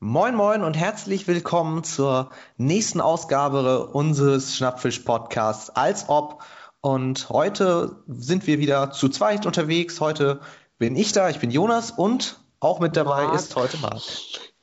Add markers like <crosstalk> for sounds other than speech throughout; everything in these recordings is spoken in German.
Moin Moin und herzlich willkommen zur nächsten Ausgabe unseres Schnappfisch-Podcasts als ob. Und heute sind wir wieder zu zweit unterwegs. Heute bin ich da, ich bin Jonas und auch mit dabei Marc. ist heute Marc.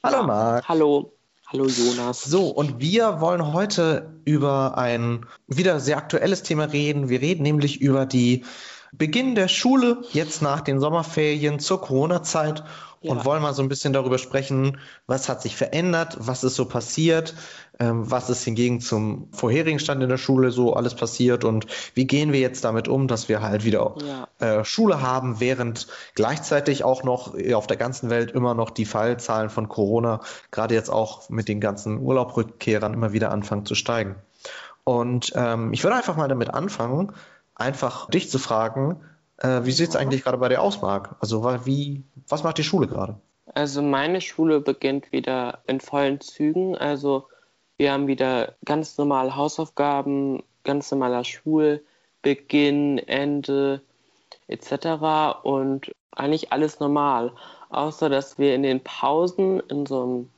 Hallo Marc. Hallo. Hallo Jonas. So, und wir wollen heute über ein wieder sehr aktuelles Thema reden. Wir reden nämlich über die Beginn der Schule jetzt nach den Sommerferien zur Corona-Zeit ja. und wollen mal so ein bisschen darüber sprechen, was hat sich verändert, was ist so passiert, ähm, was ist hingegen zum vorherigen Stand in der Schule so alles passiert und wie gehen wir jetzt damit um, dass wir halt wieder ja. äh, Schule haben, während gleichzeitig auch noch auf der ganzen Welt immer noch die Fallzahlen von Corona, gerade jetzt auch mit den ganzen Urlaubrückkehrern, immer wieder anfangen zu steigen. Und ähm, ich würde einfach mal damit anfangen, einfach dich zu fragen, äh, wie sieht es eigentlich gerade bei dir aus, Marc? Also wie, was macht die Schule gerade? Also meine Schule beginnt wieder in vollen Zügen. Also wir haben wieder ganz normale Hausaufgaben, ganz normaler Schulbeginn, Ende etc. Und eigentlich alles normal. Außer dass wir in den Pausen in so einem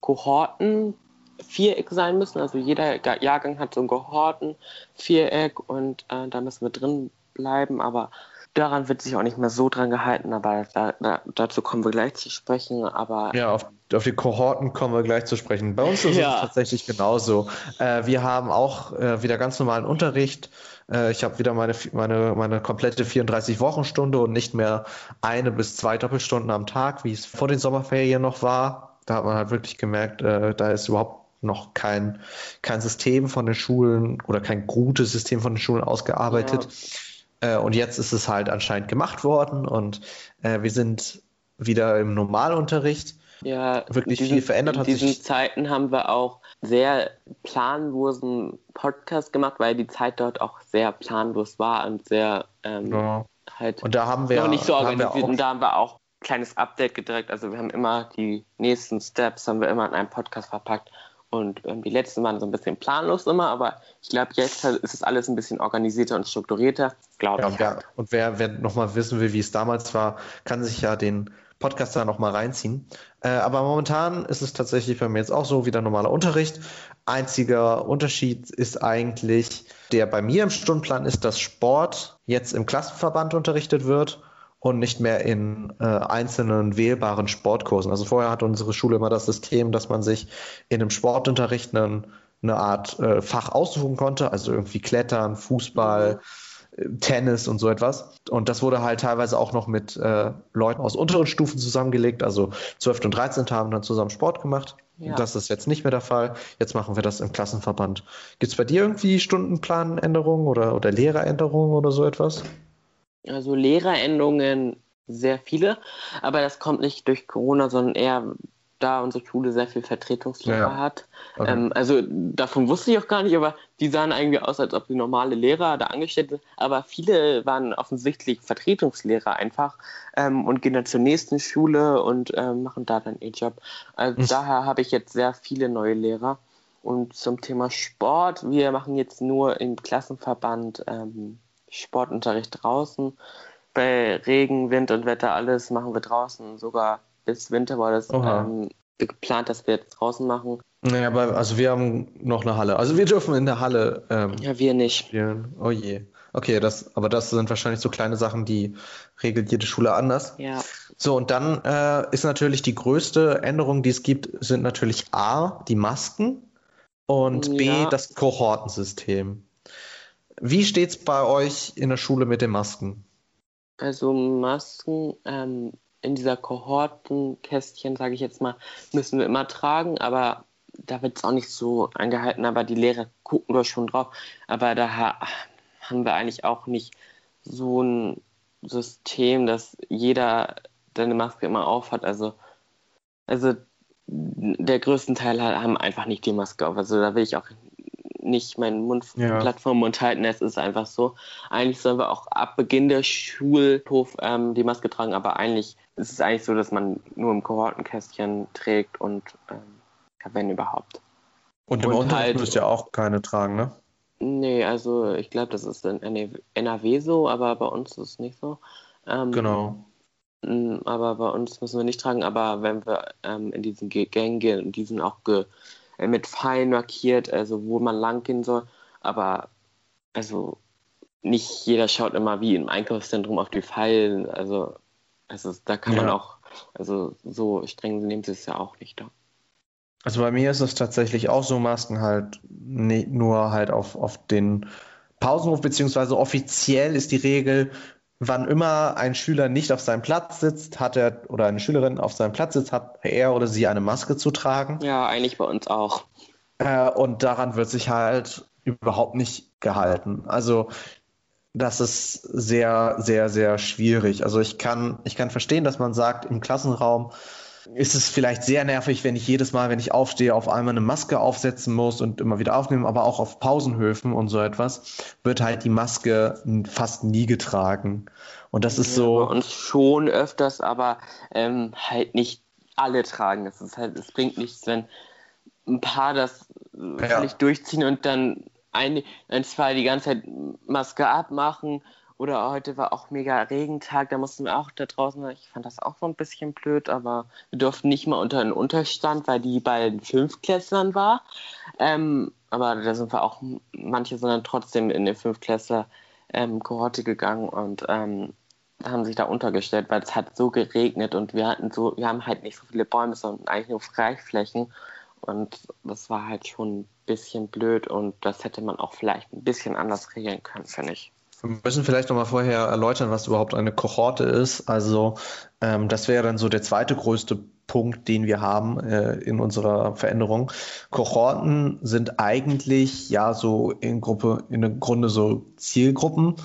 Kohorten Viereck sein müssen. Also jeder Jahrgang hat so ein Kohorten-Viereck und äh, da müssen wir drin bleiben. Aber daran wird sich auch nicht mehr so dran gehalten, aber da, da, dazu kommen wir gleich zu sprechen. Aber ja, auf, auf, die Kohorten kommen wir gleich zu sprechen. Bei uns ist ja. es tatsächlich genauso. Äh, wir haben auch äh, wieder ganz normalen Unterricht. Äh, ich habe wieder meine, meine, meine komplette 34-Wochen-Stunde und nicht mehr eine bis zwei Doppelstunden am Tag, wie es vor den Sommerferien noch war. Da hat man halt wirklich gemerkt, äh, da ist überhaupt noch kein, kein System von den Schulen oder kein gutes System von den Schulen ausgearbeitet. Ja. Äh, und jetzt ist es halt anscheinend gemacht worden und äh, wir sind wieder im Normalunterricht. Ja, wirklich diesen, viel verändert hat. In diesen sich. Zeiten haben wir auch sehr planlosen Podcast gemacht, weil die Zeit dort auch sehr planlos war und sehr ähm, ja. halt und da haben wir, noch nicht so organisiert. Und da haben wir auch ein kleines Update gedrückt. Also wir haben immer die nächsten Steps haben wir immer in einem Podcast verpackt und ähm, die letzten waren so ein bisschen planlos immer, aber ich glaube, jetzt ist es alles ein bisschen organisierter und strukturierter, glaube ja, ich. Ja, und wer, wer nochmal wissen will, wie es damals war, kann sich ja den Podcast da nochmal reinziehen. Äh, aber momentan ist es tatsächlich bei mir jetzt auch so wie der normale Unterricht. Einziger Unterschied ist eigentlich, der bei mir im Stundenplan ist, dass Sport jetzt im Klassenverband unterrichtet wird und nicht mehr in äh, einzelnen wählbaren Sportkursen. Also vorher hatte unsere Schule immer das System, dass man sich in einem Sportunterricht einen, eine Art äh, Fach aussuchen konnte, also irgendwie Klettern, Fußball, äh, Tennis und so etwas. Und das wurde halt teilweise auch noch mit äh, Leuten aus unteren Stufen zusammengelegt. Also 12. und 13. haben dann zusammen Sport gemacht. Ja. Das ist jetzt nicht mehr der Fall. Jetzt machen wir das im Klassenverband. Gibt es bei dir irgendwie Stundenplanänderungen oder, oder Lehreränderungen oder so etwas? Also Lehreränderungen sehr viele, aber das kommt nicht durch Corona, sondern eher da unsere Schule sehr viel Vertretungslehrer ja. hat. Okay. Ähm, also davon wusste ich auch gar nicht, aber die sahen irgendwie aus, als ob die normale Lehrer da angestellt sind. Aber viele waren offensichtlich Vertretungslehrer einfach ähm, und gehen dann zur nächsten Schule und ähm, machen da dann ihren Job. Also mhm. daher habe ich jetzt sehr viele neue Lehrer. Und zum Thema Sport, wir machen jetzt nur im Klassenverband ähm, Sportunterricht draußen. Bei Regen, Wind und Wetter alles machen wir draußen. Sogar bis Winter war das ähm, geplant, dass wir jetzt draußen machen. Naja, aber also wir haben noch eine Halle. Also wir dürfen in der Halle. Ähm, ja, wir nicht. Spielen. Oh je. Okay, das, aber das sind wahrscheinlich so kleine Sachen, die regelt jede Schule anders. Ja. So, und dann äh, ist natürlich die größte Änderung, die es gibt, sind natürlich A, die Masken und ja. B, das Kohortensystem. Wie steht es bei euch in der Schule mit den Masken? Also Masken ähm, in dieser Kohortenkästchen, sage ich jetzt mal, müssen wir immer tragen, aber da wird es auch nicht so eingehalten, aber die Lehrer gucken doch schon drauf. Aber da haben wir eigentlich auch nicht so ein System, dass jeder seine Maske immer aufhat. Also, also der größten Teil haben einfach nicht die Maske auf. Also da will ich auch nicht meinen Mund ja. platt vom Mund halten. Es ist einfach so. Eigentlich sollen wir auch ab Beginn der Schulhof ähm, die Maske tragen, aber eigentlich ist es eigentlich so, dass man nur im Kohortenkästchen trägt und ähm, wenn überhaupt. Und im und Unterricht halt, müsst ihr auch keine tragen, ne? Nee, also ich glaube, das ist in NRW so, aber bei uns ist es nicht so. Ähm, genau. Aber bei uns müssen wir nicht tragen. Aber wenn wir ähm, in diesen Gängen gehen, die sind auch ge, mit Pfeilen markiert, also wo man lang gehen soll. Aber also nicht jeder schaut immer wie im Einkaufszentrum auf die Pfeilen. Also, also da kann ja. man auch, also so streng nehmen sie es ja auch nicht da. Also bei mir ist es tatsächlich auch so, Masken halt nee, nur halt auf, auf den Pausenhof, beziehungsweise offiziell ist die Regel, wann immer ein Schüler nicht auf seinem Platz sitzt, hat er oder eine Schülerin auf seinem Platz sitzt, hat er oder sie eine Maske zu tragen. Ja, eigentlich bei uns auch. Äh, und daran wird sich halt überhaupt nicht gehalten. Also das ist sehr, sehr, sehr schwierig. Also ich kann, ich kann verstehen, dass man sagt, im Klassenraum ist es vielleicht sehr nervig, wenn ich jedes Mal, wenn ich aufstehe, auf einmal eine Maske aufsetzen muss und immer wieder aufnehmen, aber auch auf Pausenhöfen und so etwas wird halt die Maske fast nie getragen. Und das ist ja, so. Uns schon öfters, aber ähm, halt nicht alle tragen. Es ist halt, es bringt nichts, wenn ein paar das ja. durchziehen und dann ein, ein, zwei die ganze Zeit Maske abmachen oder heute war auch mega Regentag, da mussten wir auch da draußen, ich fand das auch so ein bisschen blöd, aber wir durften nicht mal unter den Unterstand, weil die bei den Fünftklässlern war. Ähm, aber da sind wir auch, manche sind dann trotzdem in den Fünftklässler ähm, Kohorte gegangen und ähm, haben sich da untergestellt, weil es hat so geregnet und wir hatten so, wir haben halt nicht so viele Bäume, sondern eigentlich nur Freiflächen. Und das war halt schon ein bisschen blöd und das hätte man auch vielleicht ein bisschen anders regeln können, finde ich. Wir müssen vielleicht noch mal vorher erläutern, was überhaupt eine Kohorte ist. Also ähm, das wäre dann so der zweite größte Punkt, den wir haben äh, in unserer Veränderung. Kohorten sind eigentlich ja so in Gruppe, in Grunde so Zielgruppen.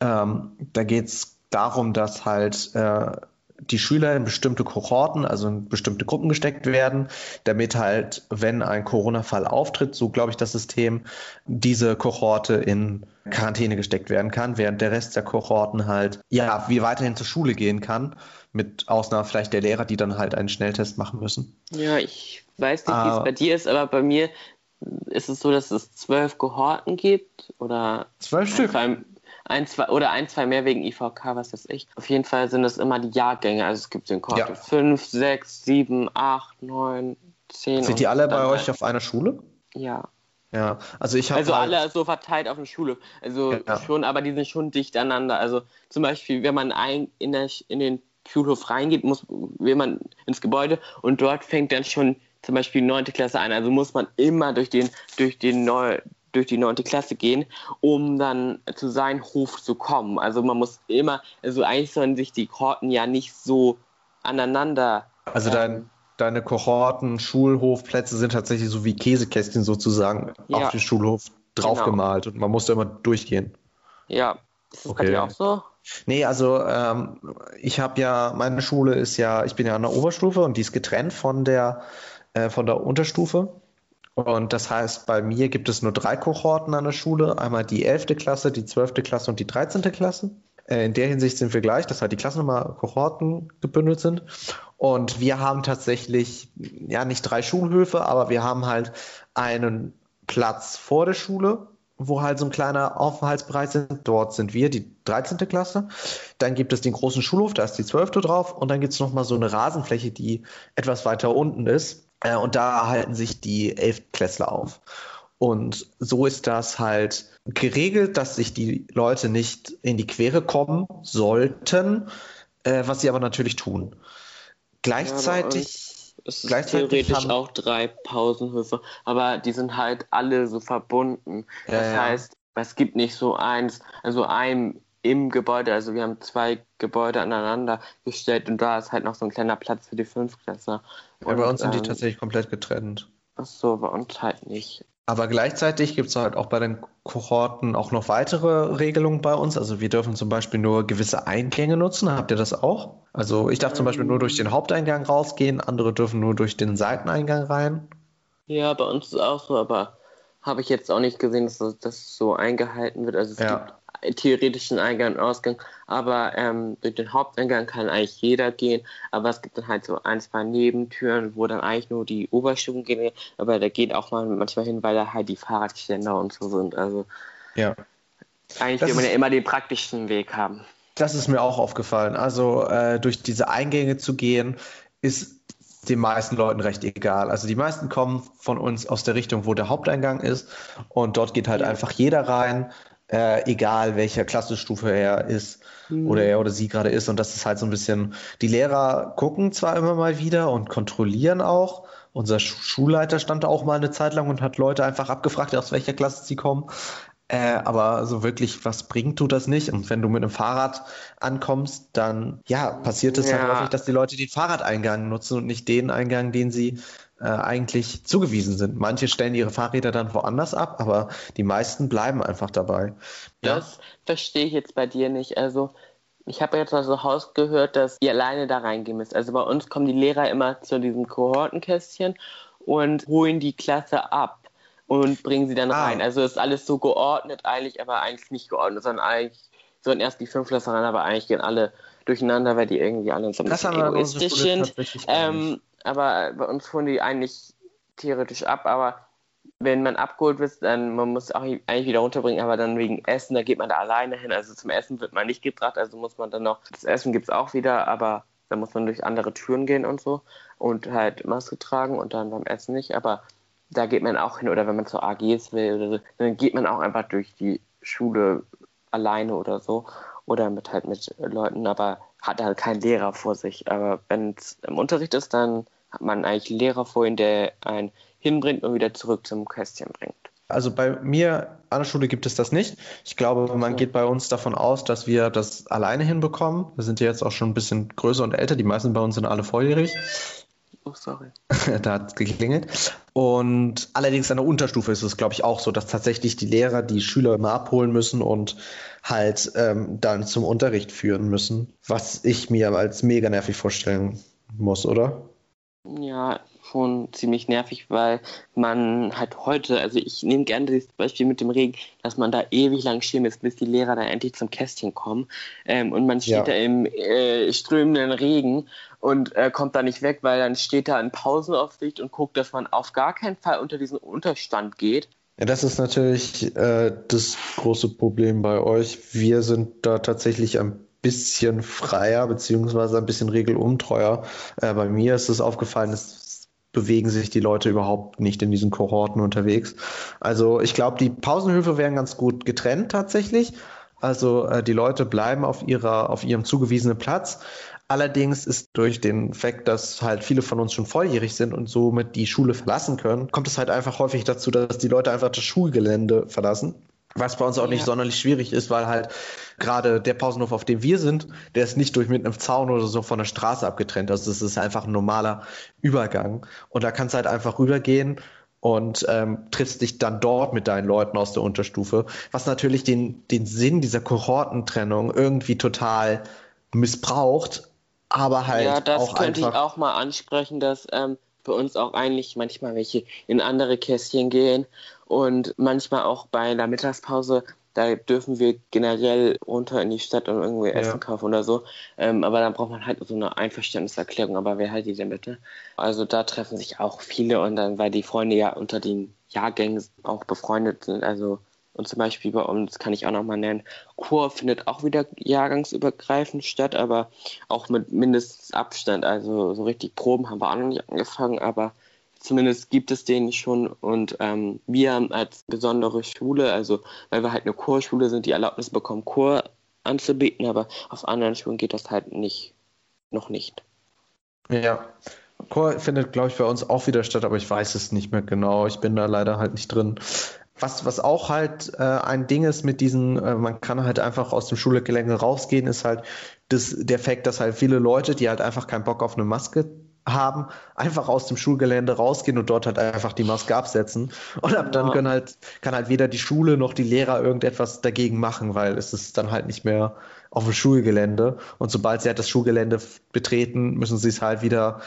Ähm, da geht es darum, dass halt äh, die Schüler in bestimmte Kohorten, also in bestimmte Gruppen gesteckt werden, damit halt, wenn ein Corona-Fall auftritt, so glaube ich das System, diese Kohorte in Quarantäne gesteckt werden kann, während der Rest der Kohorten halt, ja, wie weiterhin zur Schule gehen kann, mit Ausnahme vielleicht der Lehrer, die dann halt einen Schnelltest machen müssen. Ja, ich weiß nicht, wie es ah. bei dir ist, aber bei mir ist es so, dass es zwölf Kohorten gibt oder zwölf Stück. Ein, zwei, oder ein, zwei mehr wegen IVK, was weiß ich. Auf jeden Fall sind es immer die Jahrgänge. Also es gibt den Kohorte ja. 5, 6, 7, 8, 9, 10. Sind die alle bei euch auf einer Schule? Ja. Ja, also ich habe. Also halt alle so verteilt auf der Schule. Also ja. schon, aber die sind schon dicht aneinander. Also zum Beispiel, wenn man ein, in, der, in den Schulhof reingeht, muss, will man ins Gebäude und dort fängt dann schon zum Beispiel neunte Klasse an. Also muss man immer durch den, durch den neu, durch die neunte Klasse gehen, um dann zu seinem Hof zu kommen. Also man muss immer, also eigentlich sollen sich die Korten ja nicht so aneinander. Also dein, deine Kohorten, Schulhofplätze sind tatsächlich so wie Käsekästchen sozusagen ja. auf den Schulhof draufgemalt genau. und man musste immer durchgehen. Ja, ist das okay. bei dir auch so? Nee, also ähm, ich habe ja, meine Schule ist ja, ich bin ja an der Oberstufe und die ist getrennt von der, äh, von der Unterstufe. Und das heißt, bei mir gibt es nur drei Kohorten an der Schule. Einmal die 11. Klasse, die 12. Klasse und die 13. Klasse. Äh, in der Hinsicht sind wir gleich, dass halt die Klassennummer Kohorten gebündelt sind. Und wir haben tatsächlich, ja, nicht drei Schulhöfe, aber wir haben halt einen Platz vor der Schule, wo halt so ein kleiner Aufenthaltsbereich sind. Dort sind wir, die 13. Klasse. Dann gibt es den großen Schulhof, da ist die 12. drauf. Und dann gibt es nochmal so eine Rasenfläche, die etwas weiter unten ist. Äh, und da halten sich die Elftklässler auf. Und so ist das halt geregelt, dass sich die Leute nicht in die Quere kommen sollten, äh, was sie aber natürlich tun. Gleichzeitig. Ja, es ist gleichzeitig theoretisch haben, auch drei Pausenhöfe, aber die sind halt alle so verbunden. Das heißt, es gibt nicht so eins, also ein im Gebäude, also wir haben zwei Gebäude aneinander gestellt und da ist halt noch so ein kleiner Platz für die Fünftklässler. Ja, bei uns sind die ähm, tatsächlich komplett getrennt. Ach so, bei uns halt nicht. Aber gleichzeitig gibt es halt auch bei den Kohorten auch noch weitere Regelungen bei uns. Also wir dürfen zum Beispiel nur gewisse Eingänge nutzen. Habt ihr das auch? Also ich darf zum Beispiel nur durch den Haupteingang rausgehen, andere dürfen nur durch den Seiteneingang rein. Ja, bei uns ist es auch so, aber habe ich jetzt auch nicht gesehen, dass das so eingehalten wird. Also es ja. gibt theoretischen Eingang und Ausgang, aber ähm, durch den Haupteingang kann eigentlich jeder gehen, aber es gibt dann halt so ein, zwei Nebentüren, wo dann eigentlich nur die Oberstufen gehen, aber da geht auch mal manchmal hin, weil da halt die Fahrradständer und so sind, also ja. eigentlich will man ja immer den praktischen Weg haben. Das ist mir auch aufgefallen. Also äh, durch diese Eingänge zu gehen, ist den meisten Leuten recht egal. Also die meisten kommen von uns aus der Richtung, wo der Haupteingang ist und dort geht halt einfach jeder rein, äh, egal welcher Klassenstufe er ist mhm. oder er oder sie gerade ist. Und das ist halt so ein bisschen, die Lehrer gucken zwar immer mal wieder und kontrollieren auch. Unser Schulleiter stand da auch mal eine Zeit lang und hat Leute einfach abgefragt, aus welcher Klasse sie kommen. Äh, aber so wirklich was bringt tut das nicht. Und wenn du mit einem Fahrrad ankommst, dann ja, passiert es ja. halt häufig, dass die Leute den Fahrradeingang nutzen und nicht den Eingang, den sie äh, eigentlich zugewiesen sind. Manche stellen ihre Fahrräder dann woanders ab, aber die meisten bleiben einfach dabei. Das ja. verstehe ich jetzt bei dir nicht. Also ich habe jetzt aus dem Haus gehört, dass ihr alleine da reingehen müsst. Also bei uns kommen die Lehrer immer zu diesem Kohortenkästchen und holen die Klasse ab und bringen sie dann ah. rein. Also ist alles so geordnet eigentlich, aber eigentlich nicht geordnet, sondern eigentlich sollen erst die Fünftklässler rein, aber eigentlich gehen alle durcheinander, weil die irgendwie alle so ein bisschen egoistisch sind. Ähm, aber bei uns fuhren die eigentlich theoretisch ab, aber wenn man abgeholt wird, dann man muss auch eigentlich wieder runterbringen, aber dann wegen Essen, da geht man da alleine hin. Also zum Essen wird man nicht gebracht, also muss man dann noch, das Essen gibt es auch wieder, aber da muss man durch andere Türen gehen und so und halt Maske tragen und dann beim Essen nicht. Aber da geht man auch hin oder wenn man zur AGs will oder so, dann geht man auch einfach durch die Schule alleine oder so oder mit halt mit Leuten, aber hat halt keinen Lehrer vor sich. Aber wenn es im Unterricht ist, dann hat man eigentlich einen Lehrer vor ihm, der einen hinbringt und wieder zurück zum Kästchen bringt. Also bei mir an der Schule gibt es das nicht. Ich glaube, man geht bei uns davon aus, dass wir das alleine hinbekommen. Wir sind ja jetzt auch schon ein bisschen größer und älter. Die meisten bei uns sind alle volljährig. Oh, sorry. <laughs> da hat es geklingelt. Und allerdings an der Unterstufe ist es, glaube ich, auch so, dass tatsächlich die Lehrer die Schüler immer abholen müssen und halt ähm, dann zum Unterricht führen müssen. Was ich mir als mega nervig vorstellen muss, oder? Ja, schon ziemlich nervig, weil man halt heute, also ich nehme gerne das Beispiel mit dem Regen, dass man da ewig lang stehen ist, bis die Lehrer dann endlich zum Kästchen kommen. Ähm, und man steht ja. da im äh, strömenden Regen und äh, kommt da nicht weg, weil dann steht da in Pausenaufsicht und guckt, dass man auf gar keinen Fall unter diesen Unterstand geht. Ja, das ist natürlich äh, das große Problem bei euch. Wir sind da tatsächlich ein bisschen freier, beziehungsweise ein bisschen regelumtreuer. Äh, bei mir ist es aufgefallen, es bewegen sich die Leute überhaupt nicht in diesen Kohorten unterwegs. Also ich glaube, die Pausenhöfe werden ganz gut getrennt tatsächlich. Also äh, die Leute bleiben auf ihrer, auf ihrem zugewiesenen Platz. Allerdings ist durch den Fakt, dass halt viele von uns schon volljährig sind und somit die Schule verlassen können, kommt es halt einfach häufig dazu, dass die Leute einfach das Schulgelände verlassen. Was bei uns auch ja. nicht sonderlich schwierig ist, weil halt gerade der Pausenhof, auf dem wir sind, der ist nicht durch mit einem Zaun oder so von der Straße abgetrennt. Also es ist einfach ein normaler Übergang. Und da kannst du halt einfach rübergehen und ähm, triffst dich dann dort mit deinen Leuten aus der Unterstufe, was natürlich den, den Sinn dieser Kohortentrennung irgendwie total missbraucht, aber halt ja, das auch könnte einfach... ich auch mal ansprechen, dass ähm, bei uns auch eigentlich manchmal welche in andere Kästchen gehen und manchmal auch bei der Mittagspause, da dürfen wir generell runter in die Stadt und irgendwie ja. Essen kaufen oder so. Ähm, aber dann braucht man halt so eine Einverständniserklärung. Aber wer halt die denn bitte? Also da treffen sich auch viele und dann, weil die Freunde ja unter den Jahrgängen auch befreundet sind, also und zum Beispiel bei uns kann ich auch nochmal nennen, Chor findet auch wieder jahrgangsübergreifend statt, aber auch mit mindestens Abstand. Also so richtig Proben haben wir auch noch nicht angefangen, aber zumindest gibt es den schon. Und ähm, wir als besondere Schule, also weil wir halt eine Chorschule sind, die Erlaubnis bekommen, Chor anzubieten, aber auf anderen Schulen geht das halt nicht, noch nicht. Ja. Chor findet, glaube ich, bei uns auch wieder statt, aber ich weiß es nicht mehr genau. Ich bin da leider halt nicht drin. Was, was auch halt äh, ein Ding ist mit diesen, äh, man kann halt einfach aus dem Schulgelände rausgehen, ist halt das, der Fakt, dass halt viele Leute, die halt einfach keinen Bock auf eine Maske haben, einfach aus dem Schulgelände rausgehen und dort halt einfach die Maske absetzen. Und ab dann können halt, kann halt weder die Schule noch die Lehrer irgendetwas dagegen machen, weil es ist dann halt nicht mehr auf dem Schulgelände. Und sobald sie halt das Schulgelände betreten, müssen sie es halt wieder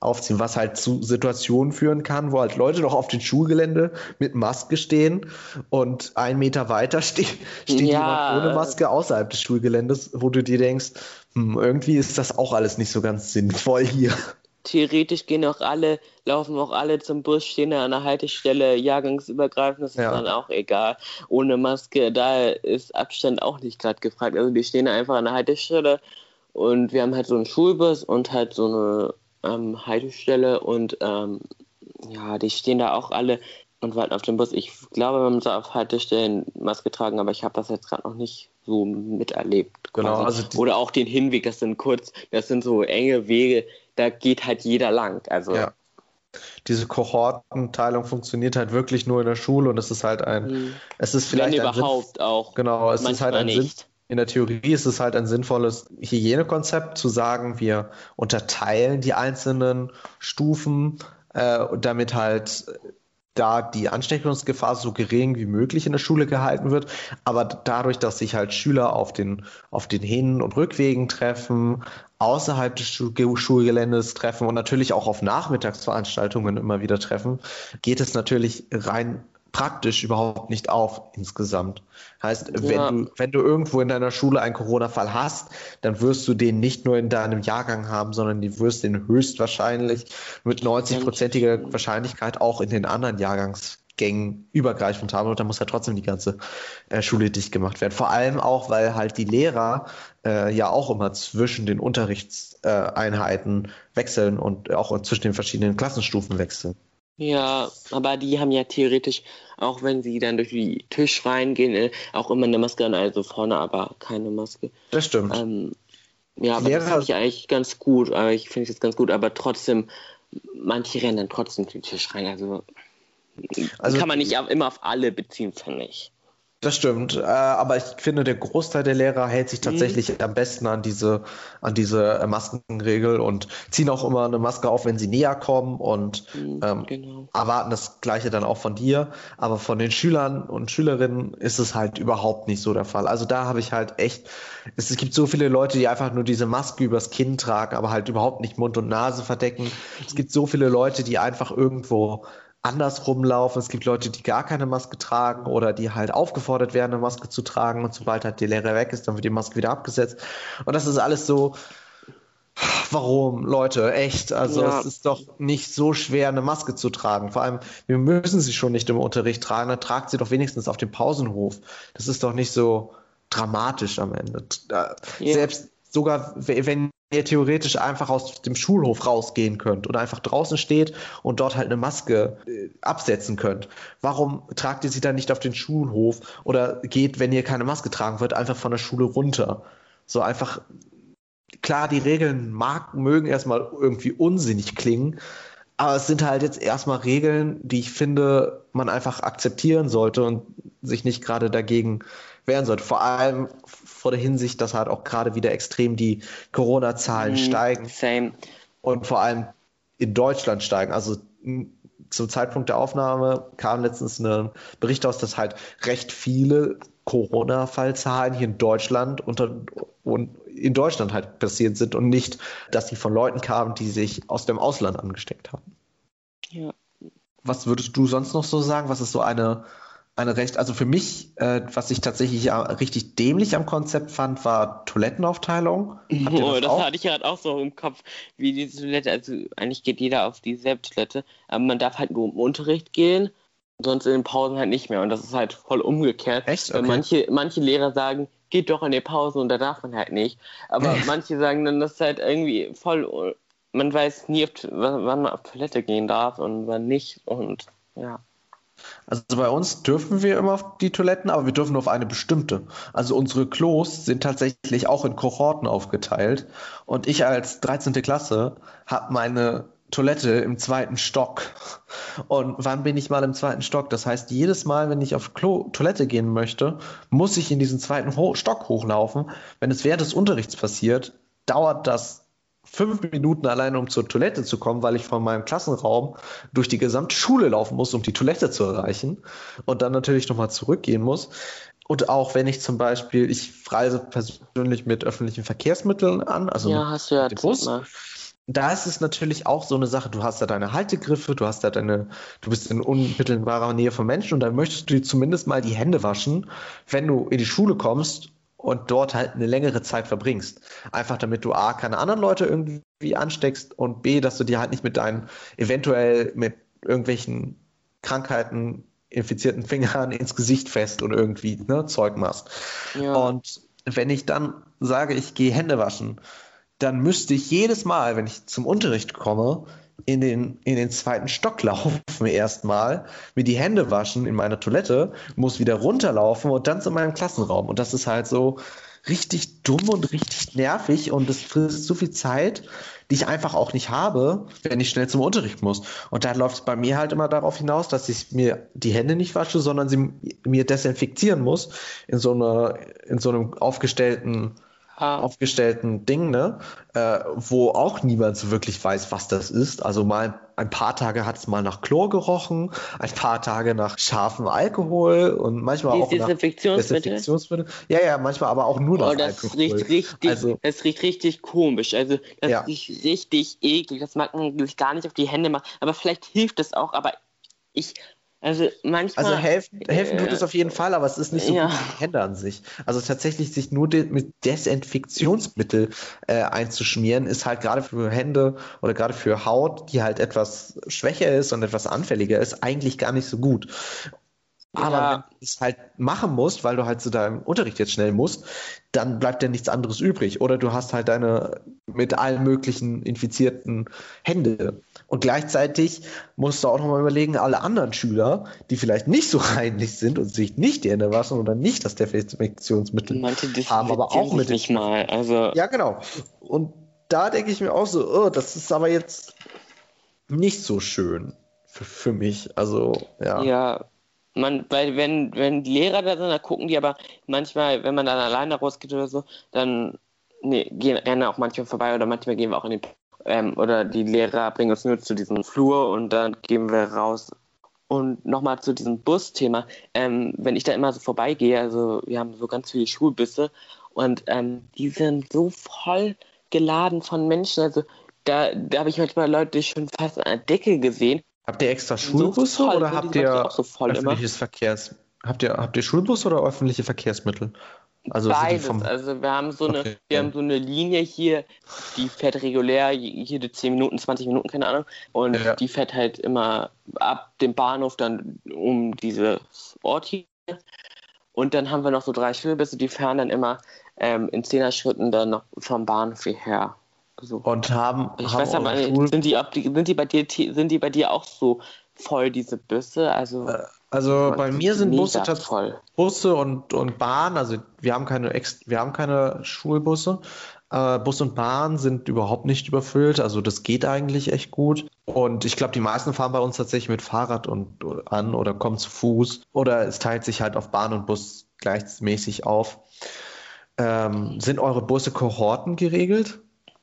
aufziehen, was halt zu Situationen führen kann, wo halt Leute noch auf dem Schulgelände mit Maske stehen und einen Meter weiter ste steht ja. jemand ohne Maske außerhalb des Schulgeländes, wo du dir denkst, hm, irgendwie ist das auch alles nicht so ganz sinnvoll hier. Theoretisch gehen auch alle, laufen auch alle zum Bus, stehen da an der Haltestelle, jahrgangsübergreifend, das ist ja. dann auch egal. Ohne Maske, da ist Abstand auch nicht gerade gefragt. Also die stehen da einfach an der Haltestelle und wir haben halt so einen Schulbus und halt so eine ähm, Haltestelle und ähm, ja, die stehen da auch alle und warten auf den Bus. Ich glaube, man muss auf Haltestellen Maske tragen, aber ich habe das jetzt gerade noch nicht so miterlebt. Genau, also Oder auch den Hinweg, das sind kurz, das sind so enge Wege, da geht halt jeder lang. Also ja. Diese Kohortenteilung funktioniert halt wirklich nur in der Schule und es ist halt ein, mhm. es ist vielleicht Wenn überhaupt Sinn, auch. Genau, es ist halt ein nicht. Sinn, in der Theorie ist es halt ein sinnvolles Hygienekonzept zu sagen, wir unterteilen die einzelnen Stufen, äh, damit halt da die Ansteckungsgefahr so gering wie möglich in der Schule gehalten wird. Aber dadurch, dass sich halt Schüler auf den, auf den Hin- und Rückwegen treffen, außerhalb des Schulgeländes treffen und natürlich auch auf Nachmittagsveranstaltungen immer wieder treffen, geht es natürlich rein praktisch überhaupt nicht auf insgesamt. Heißt, ja. wenn, du, wenn du irgendwo in deiner Schule einen Corona-Fall hast, dann wirst du den nicht nur in deinem Jahrgang haben, sondern du wirst den höchstwahrscheinlich mit 90-prozentiger Wahrscheinlichkeit auch in den anderen Jahrgangsgängen übergreifend haben und dann muss ja trotzdem die ganze äh, Schule dicht gemacht werden. Vor allem auch, weil halt die Lehrer äh, ja auch immer zwischen den Unterrichtseinheiten äh, wechseln und auch zwischen den verschiedenen Klassenstufen wechseln. Ja, aber die haben ja theoretisch, auch wenn sie dann durch die Tisch reingehen, äh, auch immer eine Maske an, also vorne aber keine Maske. Das stimmt. Ähm, ja, aber Lehrer... das finde ich eigentlich ganz gut. Aber ich finde es ganz gut, aber trotzdem, manche rennen dann trotzdem durch den Tisch rein. Also, also kann man nicht immer auf alle beziehen, finde ich. Das stimmt, äh, aber ich finde, der Großteil der Lehrer hält sich mhm. tatsächlich mhm. am besten an diese, an diese äh, Maskenregel und ziehen auch immer eine Maske auf, wenn sie näher kommen und mhm, ähm, genau. erwarten das Gleiche dann auch von dir. Aber von den Schülern und Schülerinnen ist es halt überhaupt nicht so der Fall. Also da habe ich halt echt, es, es gibt so viele Leute, die einfach nur diese Maske übers Kinn tragen, aber halt überhaupt nicht Mund und Nase verdecken. Es gibt so viele Leute, die einfach irgendwo anders rumlaufen. Es gibt Leute, die gar keine Maske tragen oder die halt aufgefordert werden, eine Maske zu tragen. Und sobald halt die Lehre weg ist, dann wird die Maske wieder abgesetzt. Und das ist alles so. Warum, Leute, echt? Also ja. es ist doch nicht so schwer, eine Maske zu tragen. Vor allem, wir müssen sie schon nicht im Unterricht tragen, dann tragt sie doch wenigstens auf dem Pausenhof. Das ist doch nicht so dramatisch am Ende. Ja. Selbst sogar, wenn ihr theoretisch einfach aus dem Schulhof rausgehen könnt oder einfach draußen steht und dort halt eine Maske äh, absetzen könnt. Warum tragt ihr sie dann nicht auf den Schulhof oder geht, wenn ihr keine Maske tragen wollt, einfach von der Schule runter? So einfach, klar, die Regeln mag, mögen erstmal irgendwie unsinnig klingen, aber es sind halt jetzt erstmal Regeln, die ich finde, man einfach akzeptieren sollte und sich nicht gerade dagegen wehren sollte. Vor allem vor der Hinsicht, dass halt auch gerade wieder extrem die Corona-Zahlen mm, steigen. Same. Und vor allem in Deutschland steigen. Also zum Zeitpunkt der Aufnahme kam letztens ein Bericht aus, dass halt recht viele Corona-Fallzahlen hier in Deutschland unter, und in Deutschland halt passiert sind und nicht, dass die von Leuten kamen, die sich aus dem Ausland angesteckt haben. Ja. Was würdest du sonst noch so sagen? Was ist so eine eine recht, also für mich, äh, was ich tatsächlich ja richtig dämlich am Konzept fand, war Toilettenaufteilung. <laughs> Oh, das, das hatte ich gerade auch so im Kopf, wie die Toilette, also eigentlich geht jeder auf dieselbe Toilette, aber man darf halt nur im Unterricht gehen, sonst in den Pausen halt nicht mehr und das ist halt voll umgekehrt. Echt? Okay. Manche, manche Lehrer sagen, geht doch in die Pausen und da darf man halt nicht, aber <laughs> manche sagen dann, das ist halt irgendwie voll, man weiß nie, wann man auf Toilette gehen darf und wann nicht und ja. Also bei uns dürfen wir immer auf die Toiletten, aber wir dürfen nur auf eine bestimmte. Also unsere Klos sind tatsächlich auch in Kohorten aufgeteilt. Und ich als 13. Klasse habe meine Toilette im zweiten Stock. Und wann bin ich mal im zweiten Stock? Das heißt, jedes Mal, wenn ich auf Klo Toilette gehen möchte, muss ich in diesen zweiten Ho Stock hochlaufen. Wenn es während des Unterrichts passiert, dauert das fünf Minuten alleine, um zur Toilette zu kommen, weil ich von meinem Klassenraum durch die gesamte Schule laufen muss, um die Toilette zu erreichen und dann natürlich nochmal zurückgehen muss. Und auch wenn ich zum Beispiel, ich reise persönlich mit öffentlichen Verkehrsmitteln an, also ja, hast du ja den Bus. Da ist es natürlich auch so eine Sache, du hast da deine Haltegriffe, du hast da deine, du bist in unmittelbarer Nähe von Menschen und dann möchtest du dir zumindest mal die Hände waschen, wenn du in die Schule kommst und dort halt eine längere Zeit verbringst. Einfach damit du A, keine anderen Leute irgendwie ansteckst und B, dass du dir halt nicht mit deinen eventuell mit irgendwelchen Krankheiten infizierten Fingern ins Gesicht fest und irgendwie ne, Zeug machst. Ja. Und wenn ich dann sage, ich gehe Hände waschen, dann müsste ich jedes Mal, wenn ich zum Unterricht komme, in den, in den zweiten Stock laufen <laughs> erstmal, mir die Hände waschen in meiner Toilette, muss wieder runterlaufen und dann zu meinem Klassenraum. Und das ist halt so richtig dumm und richtig nervig und das frisst so viel Zeit, die ich einfach auch nicht habe, wenn ich schnell zum Unterricht muss. Und da läuft es bei mir halt immer darauf hinaus, dass ich mir die Hände nicht wasche, sondern sie mir desinfizieren muss in so, einer, in so einem aufgestellten ah. aufgestellten Ding, ne? Äh, wo auch niemand so wirklich weiß, was das ist. Also mal ein paar Tage hat es mal nach Chlor gerochen, ein paar Tage nach scharfem Alkohol und manchmal Die auch Desinfektionsmittel? nach Desinfektionsmittel. Ja, ja, manchmal aber auch nur nach oh, das Alkohol. Riecht richtig, also, das riecht richtig komisch. Also das ja. riecht richtig eklig. Das mag man sich gar nicht auf die Hände machen. Aber vielleicht hilft es auch. Aber ich also manchmal. Also helfen, helfen tut es auf jeden Fall, aber es ist nicht so ja. gut wie die Hände an sich. Also tatsächlich sich nur de mit Desinfektionsmittel äh, einzuschmieren, ist halt gerade für Hände oder gerade für Haut, die halt etwas schwächer ist und etwas anfälliger ist, eigentlich gar nicht so gut. Aber ja. wenn du es halt machen musst, weil du halt zu deinem Unterricht jetzt schnell musst, dann bleibt dir nichts anderes übrig. Oder du hast halt deine mit allen möglichen infizierten Hände. Und gleichzeitig musst du auch nochmal überlegen, alle anderen Schüler, die vielleicht nicht so <laughs> reinlich sind und sich nicht die waschen oder nicht das Desinfektionsmittel haben, aber auch mit nicht mal. Also ja, genau. Und da denke ich mir auch so, oh, das ist aber jetzt nicht so schön für, für mich. Also, ja. Ja, man, weil wenn, wenn die Lehrer da sind, dann gucken die aber manchmal, wenn man dann alleine rausgeht oder so, dann nee, gehen, rennen auch manchmal vorbei oder manchmal gehen wir auch in den ähm, oder die Lehrer bringen uns nur zu diesem Flur und dann gehen wir raus. Und nochmal zu diesem Busthema. Ähm, wenn ich da immer so vorbeigehe, also wir haben so ganz viele Schulbusse und ähm, die sind so voll geladen von Menschen. Also da, da habe ich manchmal Leute schon fast an der Decke gesehen Habt ihr extra Schulbusse so voll, oder habt ihr so öffentliches immer. Verkehrs? Habt ihr, habt ihr Schulbus oder öffentliche Verkehrsmittel? Also Beides. Also wir haben so eine, okay. wir haben so eine Linie hier, die fährt regulär jede 10 Minuten, 20 Minuten, keine Ahnung. Und ja. die fährt halt immer ab dem Bahnhof dann um dieses Ort hier. Und dann haben wir noch so drei Schulbusse, die fahren dann immer ähm, in Zehner-Schritten dann noch vom Bahnhof hierher. So. Und haben. Ich haben weiß aber nicht, sind die, sind, die bei dir, sind die bei dir auch so voll, diese Busse? Also, äh, also bei mir sind Busse voll. Busse und, und Bahn, also wir haben keine, Ex wir haben keine Schulbusse. Äh, Bus und Bahn sind überhaupt nicht überfüllt, also das geht eigentlich echt gut. Und ich glaube, die meisten fahren bei uns tatsächlich mit Fahrrad und, an oder kommen zu Fuß. Oder es teilt sich halt auf Bahn und Bus gleichmäßig auf. Ähm, sind eure Busse Kohorten geregelt?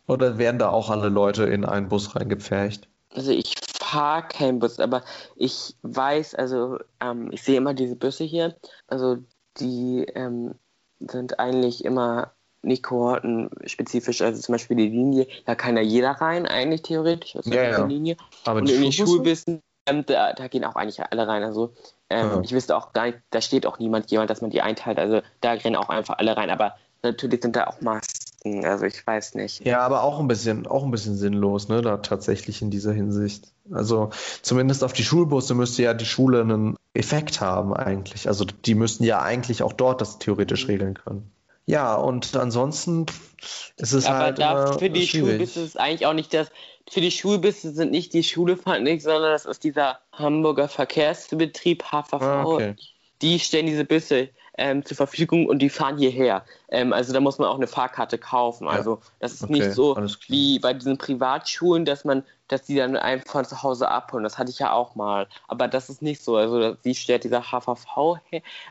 Oder werden da auch alle Leute in einen Bus reingepfercht? Also ich keinen Bus, aber ich weiß, also ähm, ich sehe immer diese Busse hier, also die ähm, sind eigentlich immer nicht kohortenspezifisch, also zum Beispiel die Linie, da kann ja jeder rein, eigentlich theoretisch, also ja, ja. Linie. Aber Und in den Schulbussen, ähm, da, da, gehen auch eigentlich alle rein, also ähm, ja. ich wüsste auch gar nicht, da steht auch niemand jemand, dass man die einteilt, also da rennen auch einfach alle rein, aber natürlich sind da auch Maß Masken. Also ich weiß nicht. Ja, aber auch ein bisschen, auch ein bisschen sinnlos, ne, da tatsächlich in dieser Hinsicht. Also zumindest auf die Schulbusse müsste ja die Schule einen Effekt haben eigentlich. Also die müssten ja eigentlich auch dort das theoretisch regeln können. Ja, und ansonsten ist es aber halt. Aber für die Schulbusse ist eigentlich auch nicht das. Für die Schulbusse sind nicht die Schule nicht, sondern das ist dieser Hamburger Verkehrsbetrieb HVV. Ah, okay. Die stellen diese Busse ähm, zur Verfügung und die fahren hierher. Ähm, also da muss man auch eine Fahrkarte kaufen. Ja. Also das ist okay, nicht so wie bei diesen Privatschulen, dass man, dass die dann einfach von zu Hause abholen. Das hatte ich ja auch mal. Aber das ist nicht so. Also sie stellt dieser HVV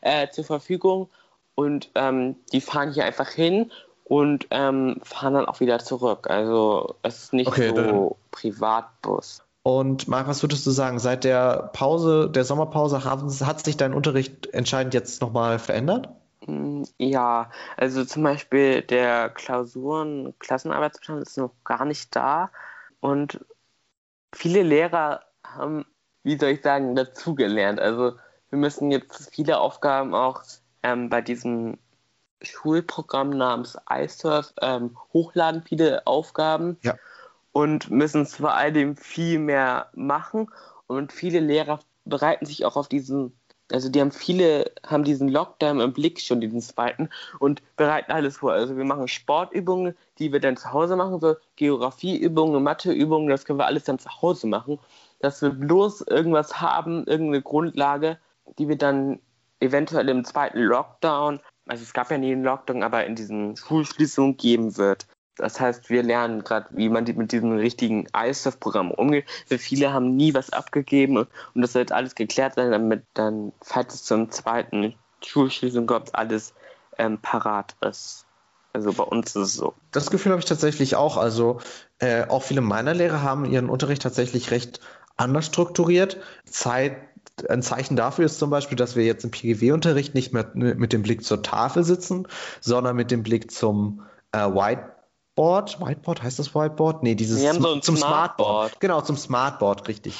äh, zur Verfügung und ähm, die fahren hier einfach hin und ähm, fahren dann auch wieder zurück. Also es ist nicht okay, so dann. Privatbus. Und Marc, was würdest du sagen, seit der Pause, der Sommerpause, hat sich dein Unterricht entscheidend jetzt nochmal verändert? Mm, ja, also zum Beispiel der Klausuren, Klassenarbeitsplan ist noch gar nicht da und viele Lehrer haben, wie soll ich sagen, dazugelernt. Also wir müssen jetzt viele Aufgaben auch ähm, bei diesem Schulprogramm namens iSurf ähm, hochladen viele Aufgaben ja. Und müssen vor allem viel mehr machen. Und viele Lehrer bereiten sich auch auf diesen, also die haben viele, haben diesen Lockdown im Blick schon, diesen zweiten, und bereiten alles vor. Also wir machen Sportübungen, die wir dann zu Hause machen, so Geografieübungen, Matheübungen, das können wir alles dann zu Hause machen. Dass wir bloß irgendwas haben, irgendeine Grundlage, die wir dann eventuell im zweiten Lockdown, also es gab ja nie einen Lockdown, aber in diesen Schulschließungen geben wird. Das heißt, wir lernen gerade, wie man mit diesem richtigen ISF-Programm umgeht. Für viele haben nie was abgegeben und, das wird alles geklärt sein, damit dann, falls es zum zweiten Schulschließung kommt, alles ähm, parat ist. Also bei uns ist es so. Das Gefühl habe ich tatsächlich auch. Also äh, auch viele meiner Lehrer haben ihren Unterricht tatsächlich recht anders strukturiert. Zeit ein Zeichen dafür ist zum Beispiel, dass wir jetzt im PGW-Unterricht nicht mehr mit dem Blick zur Tafel sitzen, sondern mit dem Blick zum äh, Whiteboard. Whiteboard heißt das Whiteboard? Nee, dieses wir haben so ein zum Smartboard. Smartboard. Genau, zum Smartboard, richtig.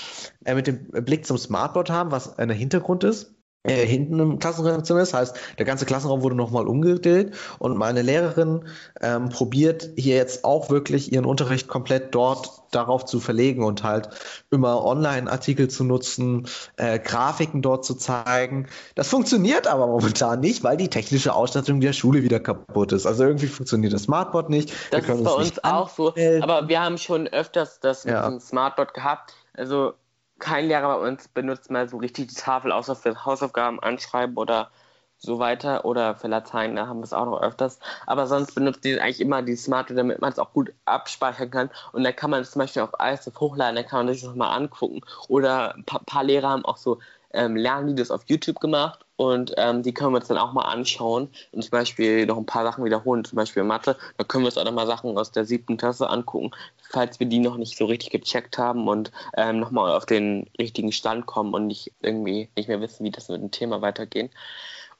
Äh, mit dem Blick zum Smartboard haben, was ein Hintergrund ist äh, hinten im Klassenraum ist. Heißt, der ganze Klassenraum wurde nochmal umgedreht und meine Lehrerin ähm, probiert hier jetzt auch wirklich ihren Unterricht komplett dort darauf zu verlegen und halt immer Online-Artikel zu nutzen, äh, Grafiken dort zu zeigen. Das funktioniert aber momentan nicht, weil die technische Ausstattung der Schule wieder kaputt ist. Also irgendwie funktioniert das Smartboard nicht. Das ist bei uns auch so. Aber wir haben schon öfters das mit ja. dem Smartboard gehabt. Also kein Lehrer bei uns benutzt mal so richtig die Tafel, außer für Hausaufgaben anschreiben oder so weiter. Oder für Latein, da haben wir es auch noch öfters. Aber sonst benutzt die eigentlich immer die Smart, damit man es auch gut abspeichern kann. Und dann kann man es zum Beispiel auf ISF hochladen, dann kann man sich das nochmal angucken. Oder ein paar, paar Lehrer haben auch so ähm, Lernvideos auf YouTube gemacht und ähm, die können wir uns dann auch mal anschauen und zum Beispiel noch ein paar Sachen wiederholen, zum Beispiel Mathe. Da können wir uns auch noch mal Sachen aus der siebten Klasse angucken, falls wir die noch nicht so richtig gecheckt haben und ähm, nochmal auf den richtigen Stand kommen und nicht irgendwie nicht mehr wissen, wie das mit dem Thema weitergeht.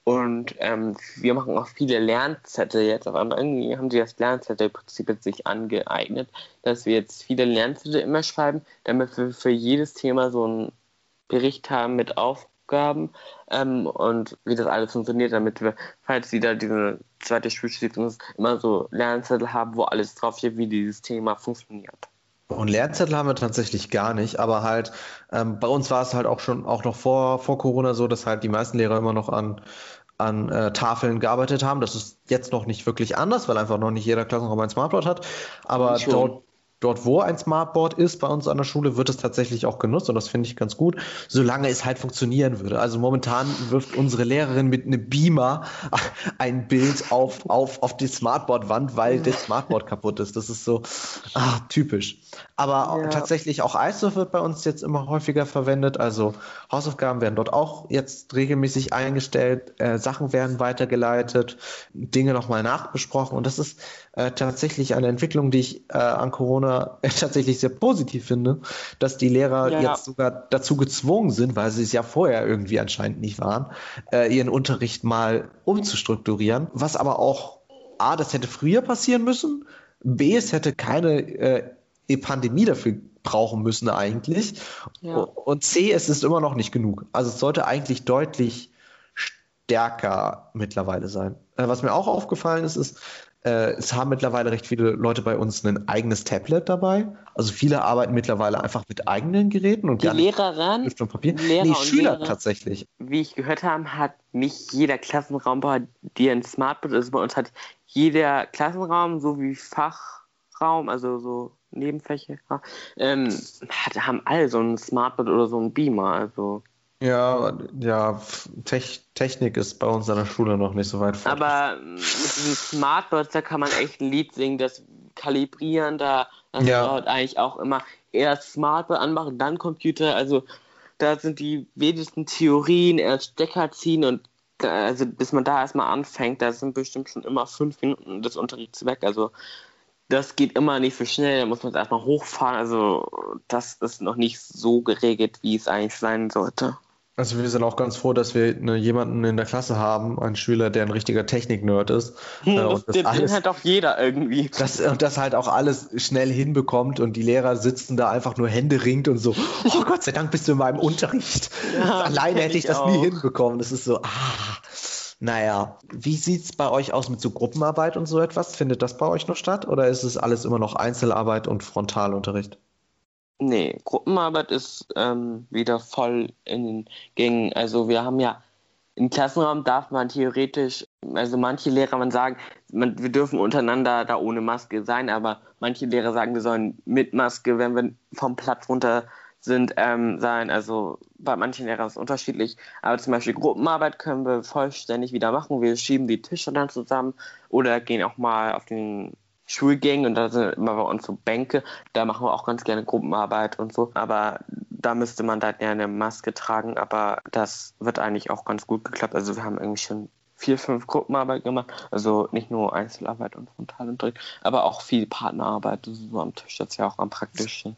Und ähm, wir machen auch viele Lernzettel jetzt. Auf einmal irgendwie haben sie das Lernzettelprinzip jetzt sich angeeignet, dass wir jetzt viele Lernzettel immer schreiben, damit wir für jedes Thema so ein Bericht haben mit Aufgaben ähm, und wie das alles funktioniert, damit wir, falls wieder diese zweite ist, immer so Lernzettel haben, wo alles drauf steht, wie dieses Thema funktioniert. Und Lernzettel haben wir tatsächlich gar nicht, aber halt ähm, bei uns war es halt auch schon auch noch vor, vor Corona so, dass halt die meisten Lehrer immer noch an, an äh, Tafeln gearbeitet haben. Das ist jetzt noch nicht wirklich anders, weil einfach noch nicht jeder Klassenraum ein Smartboard hat. Aber dort, dort, wo ein Smartboard ist bei uns an der Schule, wird es tatsächlich auch genutzt und das finde ich ganz gut, solange es halt funktionieren würde. Also momentan wirft unsere Lehrerin mit einem Beamer <laughs> ein Bild auf, auf, auf die Smartboard-Wand, weil das Smartboard kaputt ist. Das ist so ah, typisch. Aber ja. tatsächlich auch ISO wird bei uns jetzt immer häufiger verwendet. Also Hausaufgaben werden dort auch jetzt regelmäßig eingestellt, äh, Sachen werden weitergeleitet, Dinge nochmal nachbesprochen und das ist äh, tatsächlich eine Entwicklung, die ich äh, an Corona äh, <laughs> tatsächlich sehr positiv finde, dass die Lehrer ja, jetzt sogar dazu gezwungen sind, weil sie es ja vorher irgendwie anscheinend nicht waren, äh, ihren Unterricht mal umzustrukturieren, was aber auch A, das hätte früher passieren müssen, B, es hätte keine äh, Pandemie dafür brauchen müssen eigentlich. Ja. Und C, es ist immer noch nicht genug. Also es sollte eigentlich deutlich stärker mittlerweile sein. Was mir auch aufgefallen ist, ist, äh, es haben mittlerweile recht viele Leute bei uns ein eigenes Tablet dabei. Also viele arbeiten mittlerweile einfach mit eigenen Geräten und die Lehrerin, Stift und Papier. Lehrer nee, Schüler Lehrer. tatsächlich. Wie ich gehört habe, hat nicht jeder Klassenraum bei dir ein Smartboard. Also bei uns hat jeder Klassenraum so wie Fachraum, also so Nebenfächer, ähm, hat, haben alle so ein Smartboard oder so ein Beamer. Also ja, ja, Tech Technik ist bei uns an der Schule noch nicht so weit vor. Aber mit diesem Smartboards, da kann man echt ein Lied singen, das Kalibrieren, da das ja. dauert eigentlich auch immer erst Smartboard anmachen, dann Computer. Also da sind die wenigsten Theorien, erst Stecker ziehen und also bis man da erstmal anfängt, da sind bestimmt schon immer fünf Minuten des Unterrichts weg. Also das geht immer nicht so schnell, da muss man es erstmal hochfahren. Also das ist noch nicht so geregelt, wie es eigentlich sein sollte. Also wir sind auch ganz froh, dass wir ne, jemanden in der Klasse haben, einen Schüler, der ein richtiger Technik-Nerd ist. Hm, äh, und das den alles, halt auch jeder irgendwie. Das, und das halt auch alles schnell hinbekommt und die Lehrer sitzen da einfach nur Hände ringt und so, oh Gott sei Dank bist du in meinem Unterricht. Ja, <laughs> Alleine hätte ich das auch. nie hinbekommen. Das ist so, ah. Naja, wie sieht es bei euch aus mit so Gruppenarbeit und so etwas? Findet das bei euch noch statt oder ist es alles immer noch Einzelarbeit und Frontalunterricht? Nee, Gruppenarbeit ist ähm, wieder voll in den Gängen. Also wir haben ja im Klassenraum darf man theoretisch, also manche Lehrer man sagen, man, wir dürfen untereinander da ohne Maske sein, aber manche Lehrer sagen, wir sollen mit Maske, wenn wir vom Platz runter sind, ähm, sein. Also bei manchen Lehrern ist es unterschiedlich. Aber zum Beispiel Gruppenarbeit können wir vollständig wieder machen. Wir schieben die Tische dann zusammen oder gehen auch mal auf den Schulgängen und da sind immer bei uns so Bänke. Da machen wir auch ganz gerne Gruppenarbeit und so. Aber da müsste man dann eher eine Maske tragen. Aber das wird eigentlich auch ganz gut geklappt. Also wir haben irgendwie schon vier, fünf Gruppenarbeit gemacht. Also nicht nur Einzelarbeit und Frontalunterricht, aber auch viel Partnerarbeit. Das ist so am Tisch das ist ja auch am praktischen.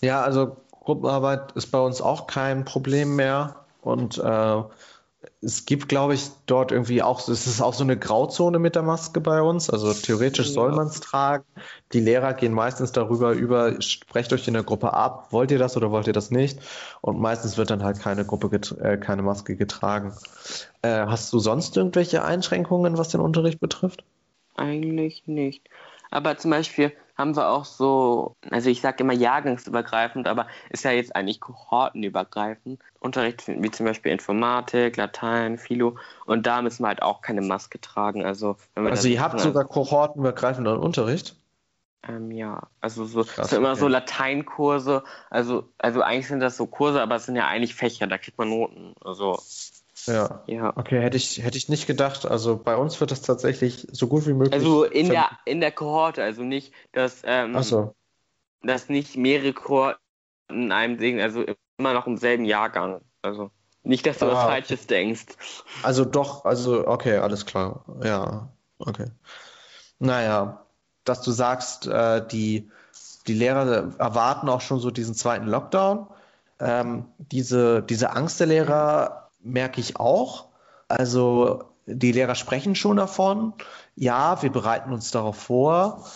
Ja, also Gruppenarbeit ist bei uns auch kein Problem mehr. Und äh, es gibt, glaube ich, dort irgendwie auch, es ist auch so eine Grauzone mit der Maske bei uns. Also theoretisch ja. soll man es tragen. Die Lehrer gehen meistens darüber über, sprecht euch in der Gruppe ab, wollt ihr das oder wollt ihr das nicht? Und meistens wird dann halt keine Gruppe, äh, keine Maske getragen. Äh, hast du sonst irgendwelche Einschränkungen, was den Unterricht betrifft? Eigentlich nicht. Aber zum Beispiel haben wir auch so, also ich sage immer jahrgangsübergreifend, aber ist ja jetzt eigentlich kohortenübergreifend. Unterricht wie zum Beispiel Informatik, Latein, Philo und da müssen wir halt auch keine Maske tragen. Also, also ihr habt sogar kohortenübergreifenden Unterricht? Ähm, ja, also so, Krass, so immer okay. so Lateinkurse, also, also eigentlich sind das so Kurse, aber es sind ja eigentlich Fächer, da kriegt man Noten. Also ja. ja. Okay, hätte ich, hätte ich nicht gedacht. Also bei uns wird das tatsächlich so gut wie möglich. Also in der in der Kohorte, also nicht, dass, ähm, so. dass nicht mehrere Kohorten in einem Ding, also immer noch im selben Jahrgang. Also nicht, dass du ah, was Falsches denkst. Also doch, also okay, alles klar. Ja, okay. Naja, dass du sagst, äh, die, die Lehrer erwarten auch schon so diesen zweiten Lockdown. Ähm, diese, diese Angst der Lehrer merke ich auch. Also die Lehrer sprechen schon davon. Ja, wir bereiten uns darauf vor.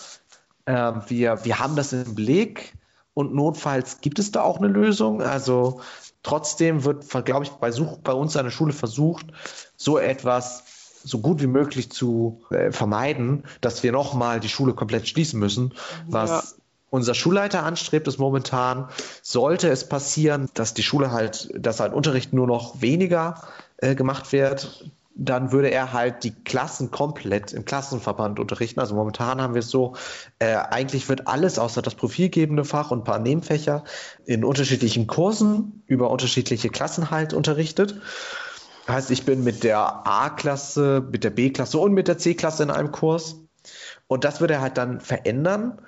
Äh, wir, wir haben das im Blick und notfalls gibt es da auch eine Lösung. Also trotzdem wird, glaube ich, bei, Such, bei uns an der Schule versucht, so etwas so gut wie möglich zu äh, vermeiden, dass wir nochmal die Schule komplett schließen müssen, was ja unser Schulleiter anstrebt, ist momentan, sollte es passieren, dass die Schule halt, dass halt Unterricht nur noch weniger äh, gemacht wird, dann würde er halt die Klassen komplett im Klassenverband unterrichten. Also momentan haben wir es so, äh, eigentlich wird alles außer das profilgebende Fach und ein paar Nebenfächer in unterschiedlichen Kursen über unterschiedliche Klassen halt unterrichtet. Heißt, ich bin mit der A-Klasse, mit der B-Klasse und mit der C-Klasse in einem Kurs. Und das würde er halt dann verändern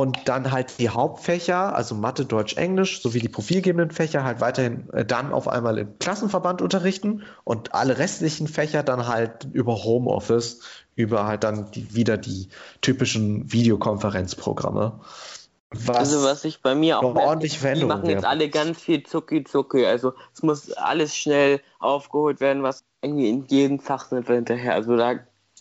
und dann halt die Hauptfächer, also Mathe, Deutsch, Englisch, sowie die profilgebenden Fächer halt weiterhin äh, dann auf einmal im Klassenverband unterrichten und alle restlichen Fächer dann halt über Homeoffice, über halt dann die, wieder die typischen Videokonferenzprogramme. Was also was ich bei mir auch ordentlich Die machen jetzt alle ganz viel Zucki Zucki. Also es muss alles schnell aufgeholt werden, was irgendwie in jedem Fach sind wir hinterher. Also da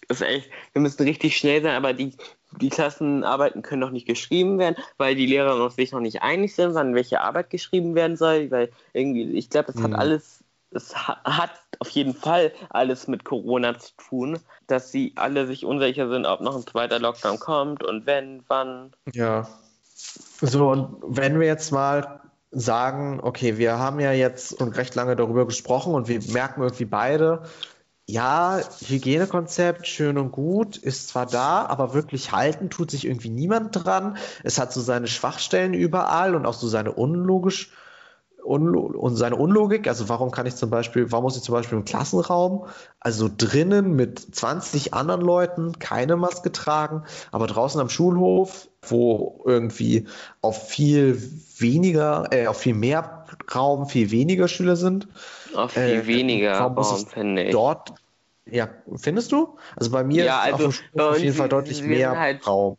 ist echt, wir müssen richtig schnell sein, aber die die Klassenarbeiten können noch nicht geschrieben werden, weil die Lehrer und sich noch nicht einig sind, wann welche Arbeit geschrieben werden soll, weil irgendwie, ich glaube, das hat mhm. alles, es hat auf jeden Fall alles mit Corona zu tun, dass sie alle sich unsicher sind, ob noch ein zweiter Lockdown kommt und wenn, wann. Ja. So, und wenn wir jetzt mal sagen, okay, wir haben ja jetzt recht lange darüber gesprochen und wir merken irgendwie beide, ja, Hygienekonzept, schön und gut, ist zwar da, aber wirklich halten tut sich irgendwie niemand dran. Es hat so seine Schwachstellen überall und auch so seine unlogisch Unlo und seine Unlogik. Also warum kann ich zum Beispiel, warum muss ich zum Beispiel im Klassenraum, also drinnen mit 20 anderen Leuten keine Maske tragen, aber draußen am Schulhof, wo irgendwie auf viel weniger, äh, auf viel mehr Raum, viel weniger Schüler sind. Auf viel äh, weniger Raum, finde ich. Dort ja, findest du? Also bei mir ja, also ist auf, auf jeden Fall deutlich mehr halt, Raum.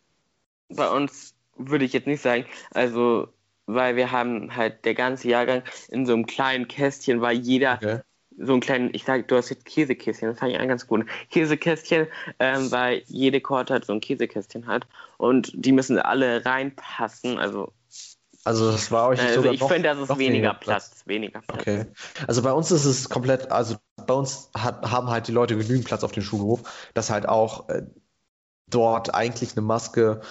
Bei uns würde ich jetzt nicht sagen, also weil wir haben halt der ganze Jahrgang in so einem kleinen Kästchen, weil jeder okay. so ein kleinen, ich sage, du hast jetzt Käsekästchen, das fand ich an ganz gut. Käsekästchen, ähm, weil jede Korte halt so ein Käsekästchen hat und die müssen alle reinpassen, also Also das war euch also sogar ich finde, das ist weniger, weniger Platz. Platz. Weniger Platz. Okay. Also bei uns ist es komplett, also bei uns hat, haben halt die Leute genügend Platz auf dem Schulhof, dass halt auch äh, dort eigentlich eine Maske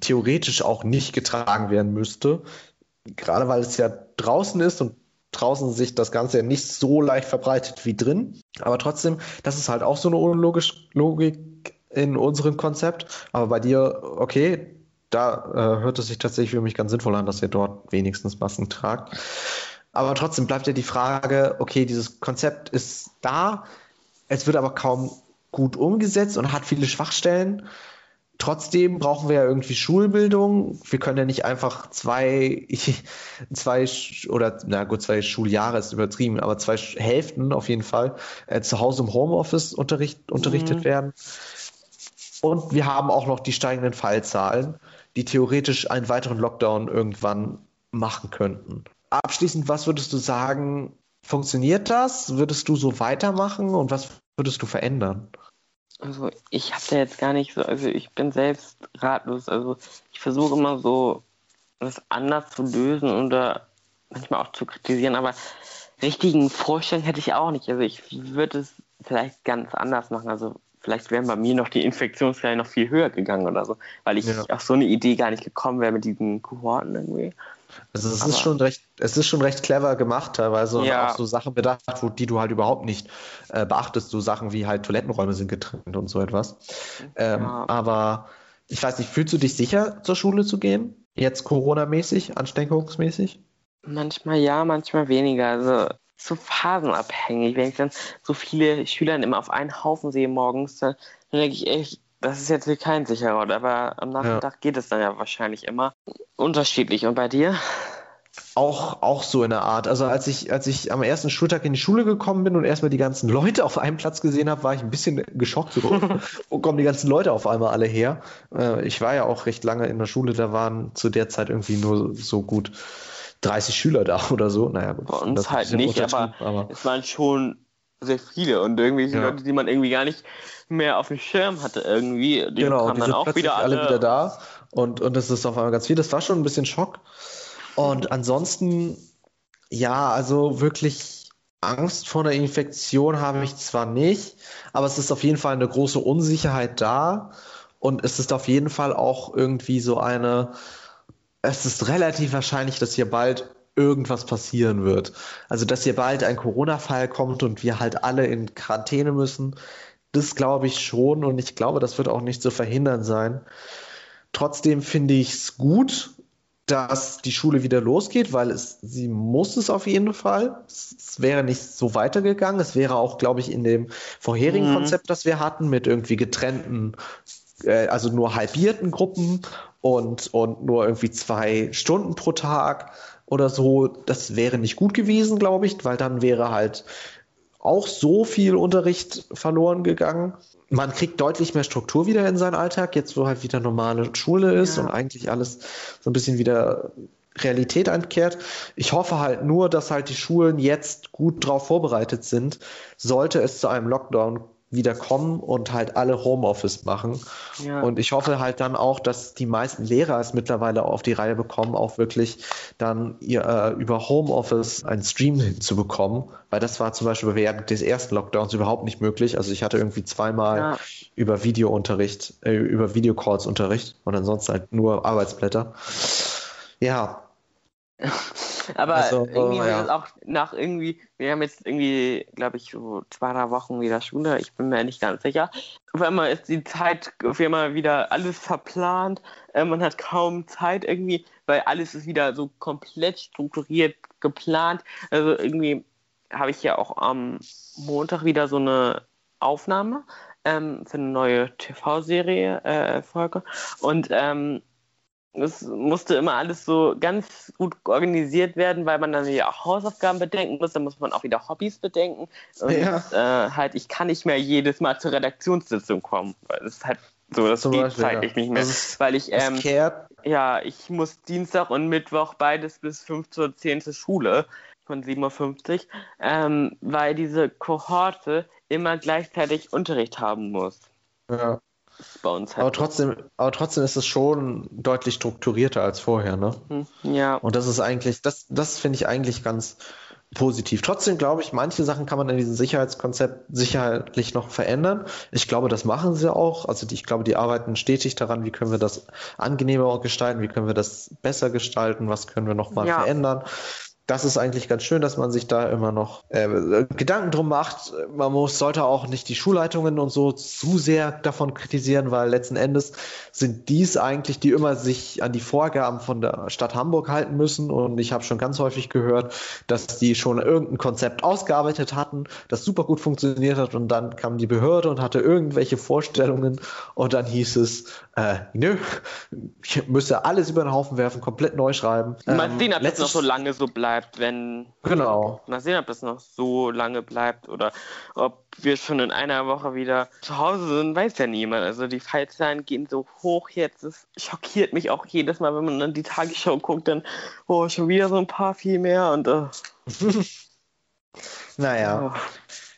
theoretisch auch nicht getragen werden müsste. Gerade weil es ja draußen ist und draußen sich das Ganze ja nicht so leicht verbreitet wie drin. Aber trotzdem, das ist halt auch so eine unlogische Logik in unserem Konzept. Aber bei dir, okay, da äh, hört es sich tatsächlich für mich ganz sinnvoll an, dass ihr dort wenigstens Masken tragt. Aber trotzdem bleibt ja die Frage, okay, dieses Konzept ist da, es wird aber kaum gut umgesetzt und hat viele Schwachstellen. Trotzdem brauchen wir ja irgendwie Schulbildung. Wir können ja nicht einfach zwei, <laughs> zwei oder na gut, zwei Schuljahre ist übertrieben, aber zwei Hälften auf jeden Fall äh, zu Hause im Homeoffice unterricht, unterrichtet mhm. werden. Und wir haben auch noch die steigenden Fallzahlen die theoretisch einen weiteren Lockdown irgendwann machen könnten. Abschließend, was würdest du sagen, funktioniert das? Würdest du so weitermachen und was würdest du verändern? Also ich habe da jetzt gar nicht so, also ich bin selbst ratlos. Also ich versuche immer so, das anders zu lösen oder manchmal auch zu kritisieren, aber richtigen Vorstellungen hätte ich auch nicht. Also ich würde es vielleicht ganz anders machen. Also vielleicht wären bei mir noch die Infektionsreihe noch viel höher gegangen oder so, weil ich ja. auf so eine Idee gar nicht gekommen wäre mit diesen Kohorten irgendwie. Also es ist schon recht, es ist schon recht clever gemacht teilweise ja. und auch so Sachen bedacht, wo, die du halt überhaupt nicht äh, beachtest, so Sachen wie halt Toilettenräume sind getrennt und so etwas. Ähm, ja. Aber ich weiß nicht, fühlst du dich sicher, zur Schule zu gehen? Jetzt Corona-mäßig, ansteckungsmäßig? Manchmal ja, manchmal weniger. Also so phasenabhängig. Wenn ich dann so viele Schüler immer auf einen Haufen sehe morgens, dann, dann denke ich echt, das ist jetzt kein sicherer Ort, aber am Nachmittag ja. geht es dann ja wahrscheinlich immer unterschiedlich. Und bei dir? Auch, auch so in der Art. Also als ich, als ich am ersten Schultag in die Schule gekommen bin und erstmal die ganzen Leute auf einem Platz gesehen habe, war ich ein bisschen geschockt. So, <laughs> wo kommen die ganzen Leute auf einmal alle her? Äh, ich war ja auch recht lange in der Schule, da waren zu der Zeit irgendwie nur so gut 30 Schüler da oder so. Naja, Bei uns halt nicht, aber, aber, es waren schon sehr viele und irgendwie ja. Leute, die man irgendwie gar nicht mehr auf dem Schirm hatte irgendwie. Die genau, kamen die dann auch wieder alle, alle wieder da und, und es ist auf einmal ganz viel. Das war schon ein bisschen Schock. Und ansonsten, ja, also wirklich Angst vor einer Infektion habe ich zwar nicht, aber es ist auf jeden Fall eine große Unsicherheit da und es ist auf jeden Fall auch irgendwie so eine, es ist relativ wahrscheinlich, dass hier bald irgendwas passieren wird. Also, dass hier bald ein Corona-Fall kommt und wir halt alle in Quarantäne müssen, das glaube ich schon und ich glaube, das wird auch nicht zu verhindern sein. Trotzdem finde ich es gut, dass die Schule wieder losgeht, weil es, sie muss es auf jeden Fall. Es, es wäre nicht so weitergegangen. Es wäre auch, glaube ich, in dem vorherigen mhm. Konzept, das wir hatten, mit irgendwie getrennten, äh, also nur halbierten Gruppen und, und nur irgendwie zwei Stunden pro Tag oder so, das wäre nicht gut gewesen, glaube ich, weil dann wäre halt auch so viel Unterricht verloren gegangen. Man kriegt deutlich mehr Struktur wieder in seinen Alltag, jetzt wo halt wieder normale Schule ist ja. und eigentlich alles so ein bisschen wieder Realität einkehrt. Ich hoffe halt nur, dass halt die Schulen jetzt gut darauf vorbereitet sind, sollte es zu einem Lockdown wieder kommen und halt alle Homeoffice machen. Ja. Und ich hoffe halt dann auch, dass die meisten Lehrer es mittlerweile auf die Reihe bekommen, auch wirklich dann ihr, äh, über Homeoffice einen Stream hinzubekommen, weil das war zum Beispiel während des ersten Lockdowns überhaupt nicht möglich. Also ich hatte irgendwie zweimal ja. über Videounterricht, äh, über Videocalls Unterricht und ansonsten halt nur Arbeitsblätter. Ja, <laughs> Aber also, irgendwie oh, ja. auch nach irgendwie, wir haben jetzt irgendwie, glaube ich, so zwei, drei Wochen wieder Schule, ich bin mir nicht ganz sicher. Auf einmal ist die Zeit auf einmal wieder alles verplant, äh, man hat kaum Zeit irgendwie, weil alles ist wieder so komplett strukturiert, geplant. Also irgendwie habe ich ja auch am Montag wieder so eine Aufnahme ähm, für eine neue TV-Serie, äh. Und ähm, es musste immer alles so ganz gut organisiert werden, weil man dann ja auch Hausaufgaben bedenken muss, dann muss man auch wieder Hobbys bedenken. Und ja. äh, halt, ich kann nicht mehr jedes Mal zur Redaktionssitzung kommen, weil es ist halt so, das Zum geht Beispiel, zeitlich ja. nicht mehr. Ist, weil ich, ähm, ja, ich muss Dienstag und Mittwoch beides bis 15.10 Uhr zur Schule von 7.50 Uhr, ähm, weil diese Kohorte immer gleichzeitig Unterricht haben muss. Ja. Bei uns halt. Aber trotzdem, aber trotzdem ist es schon deutlich strukturierter als vorher, ne? Hm, ja. Und das ist eigentlich, das, das finde ich eigentlich ganz positiv. Trotzdem glaube ich, manche Sachen kann man in diesem Sicherheitskonzept sicherlich noch verändern. Ich glaube, das machen sie auch. Also die, ich glaube, die arbeiten stetig daran, wie können wir das angenehmer gestalten, wie können wir das besser gestalten, was können wir noch mal ja. verändern das ist eigentlich ganz schön, dass man sich da immer noch äh, Gedanken drum macht. Man muss, sollte auch nicht die Schulleitungen und so zu sehr davon kritisieren, weil letzten Endes sind dies eigentlich, die immer sich an die Vorgaben von der Stadt Hamburg halten müssen. Und ich habe schon ganz häufig gehört, dass die schon irgendein Konzept ausgearbeitet hatten, das super gut funktioniert hat. Und dann kam die Behörde und hatte irgendwelche Vorstellungen. Und dann hieß es, äh, nö, ich müsste alles über den Haufen werfen, komplett neu schreiben. Mal ähm, ob es noch so lange so bleibt, wenn. Genau. Mal sehen, ob es noch so lange bleibt oder ob wir schon in einer Woche wieder zu Hause sind, weiß ja niemand. Also die Fallzahlen gehen so hoch jetzt. Es schockiert mich auch jedes Mal, wenn man dann die Tagesschau guckt, dann, oh, schon wieder so ein paar viel mehr und. Uh. <laughs> naja. Oh.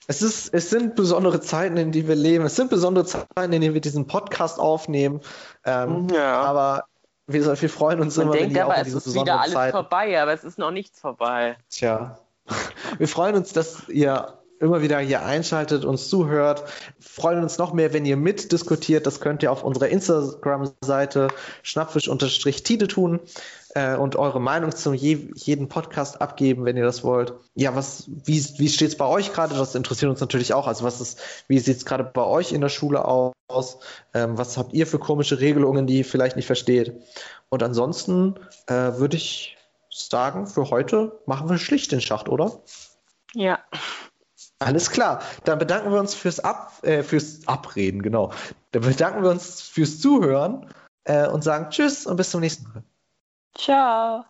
Es, ist, es sind besondere Zeiten, in denen wir leben. Es sind besondere Zeiten, in denen wir diesen Podcast aufnehmen. Ähm, ja. Aber wir, wir freuen uns Man immer, denkt wenn ihr aber, auch in es ist wieder alles Zeiten... vorbei, aber es ist noch nichts vorbei. Tja. Wir freuen uns, dass ihr immer wieder hier einschaltet, uns zuhört. Freuen uns noch mehr, wenn ihr mitdiskutiert. Das könnt ihr auf unserer Instagram-Seite schnappfisch-tide tun äh, und eure Meinung zu je, jedem Podcast abgeben, wenn ihr das wollt. Ja, was, wie, wie steht es bei euch gerade? Das interessiert uns natürlich auch. Also was ist, wie sieht es gerade bei euch in der Schule aus? Ähm, was habt ihr für komische Regelungen, die ihr vielleicht nicht versteht? Und ansonsten äh, würde ich sagen, für heute machen wir schlicht den Schacht, oder? Ja. Alles klar. Dann bedanken wir uns fürs, Ab, äh, fürs Abreden, genau. Dann bedanken wir uns fürs Zuhören äh, und sagen Tschüss und bis zum nächsten Mal. Ciao.